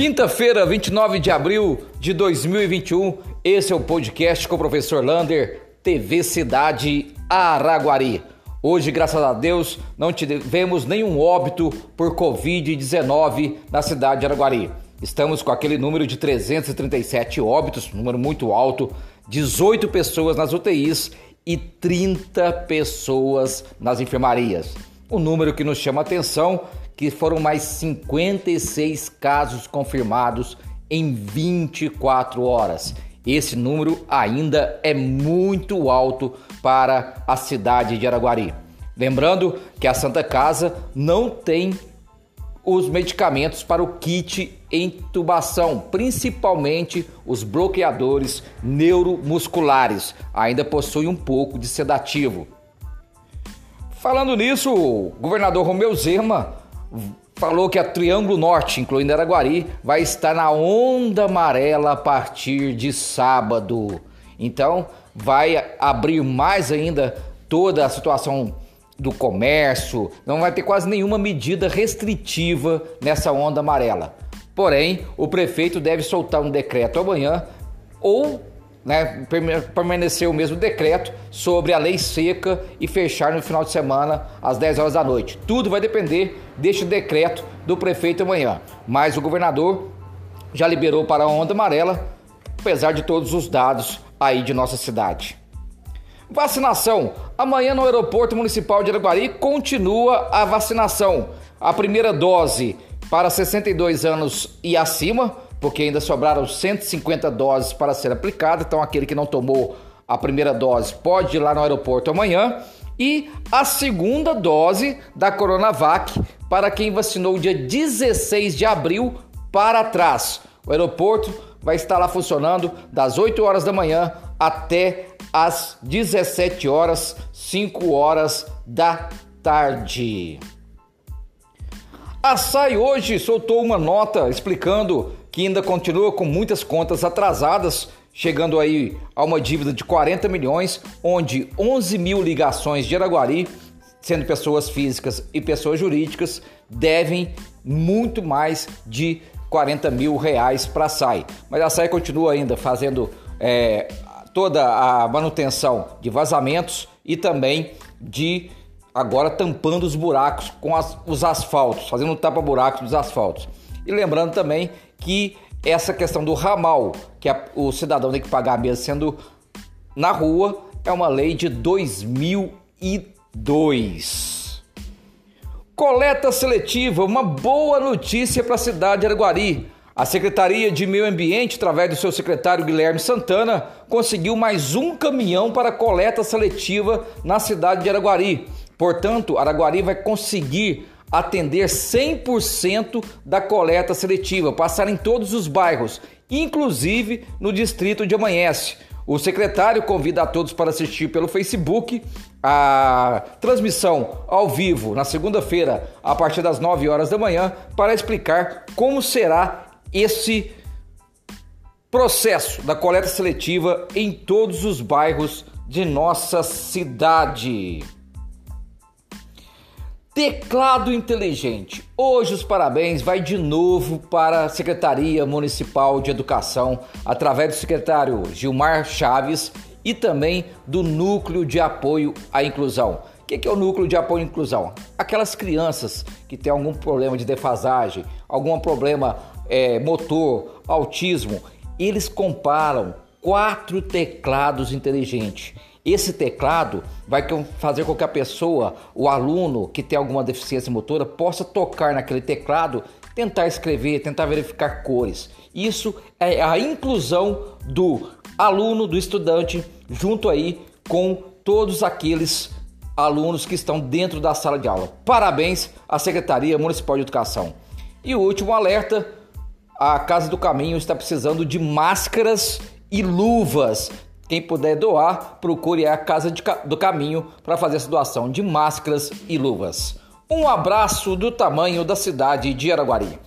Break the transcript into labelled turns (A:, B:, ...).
A: Quinta-feira, 29 de abril de 2021, esse é o podcast com o professor Lander, TV Cidade Araguari. Hoje, graças a Deus, não tivemos nenhum óbito por Covid-19 na cidade de Araguari. Estamos com aquele número de 337 óbitos, número muito alto, 18 pessoas nas UTIs e 30 pessoas nas enfermarias. O número que nos chama a atenção que foram mais 56 casos confirmados em 24 horas. Esse número ainda é muito alto para a cidade de Araguari. Lembrando que a Santa Casa não tem os medicamentos para o kit intubação, principalmente os bloqueadores neuromusculares. Ainda possui um pouco de sedativo. Falando nisso, o governador Romeu Zema falou que a Triângulo Norte, incluindo Araguari, vai estar na onda amarela a partir de sábado. Então, vai abrir mais ainda toda a situação do comércio, não vai ter quase nenhuma medida restritiva nessa onda amarela. Porém, o prefeito deve soltar um decreto amanhã ou né, permanecer o mesmo decreto sobre a lei seca e fechar no final de semana às 10 horas da noite. Tudo vai depender deste decreto do prefeito amanhã. Mas o governador já liberou para a onda amarela, apesar de todos os dados aí de nossa cidade. Vacinação. Amanhã no aeroporto municipal de Araguari continua a vacinação. A primeira dose para 62 anos e acima porque ainda sobraram 150 doses para ser aplicada. Então, aquele que não tomou a primeira dose pode ir lá no aeroporto amanhã. E a segunda dose da Coronavac para quem vacinou dia 16 de abril para trás. O aeroporto vai estar lá funcionando das 8 horas da manhã até as 17 horas, 5 horas da tarde. A SAI hoje soltou uma nota explicando que ainda continua com muitas contas atrasadas, chegando aí a uma dívida de 40 milhões, onde 11 mil ligações de Araguari, sendo pessoas físicas e pessoas jurídicas, devem muito mais de 40 mil reais para a SAI. Mas a SAI continua ainda fazendo é, toda a manutenção de vazamentos e também de agora tampando os buracos com as, os asfaltos, fazendo tapa-buracos dos asfaltos. E lembrando também que essa questão do ramal, que a, o cidadão tem que pagar mesmo sendo na rua, é uma lei de 2002. Coleta seletiva, uma boa notícia para a cidade de Araguari. A Secretaria de Meio Ambiente, através do seu secretário Guilherme Santana, conseguiu mais um caminhão para coleta seletiva na cidade de Araguari. Portanto, Araguari vai conseguir atender 100% da coleta seletiva, passar em todos os bairros, inclusive no distrito de Amanhece. O secretário convida a todos para assistir pelo Facebook a transmissão ao vivo na segunda-feira, a partir das 9 horas da manhã, para explicar como será esse processo da coleta seletiva em todos os bairros de nossa cidade. Teclado inteligente. Hoje os parabéns vai de novo para a Secretaria Municipal de Educação, através do secretário Gilmar Chaves e também do Núcleo de Apoio à Inclusão. O que é o Núcleo de Apoio à Inclusão? Aquelas crianças que têm algum problema de defasagem, algum problema é, motor, autismo, eles comparam quatro teclados inteligentes esse teclado vai fazer com que a pessoa, o aluno que tem alguma deficiência motora, possa tocar naquele teclado, tentar escrever, tentar verificar cores. Isso é a inclusão do aluno, do estudante, junto aí com todos aqueles alunos que estão dentro da sala de aula. Parabéns à Secretaria Municipal de Educação. E o último alerta: a Casa do Caminho está precisando de máscaras e luvas quem puder doar, procure a Casa de, do Caminho para fazer essa doação de máscaras e luvas. Um abraço do tamanho da cidade de Araguari.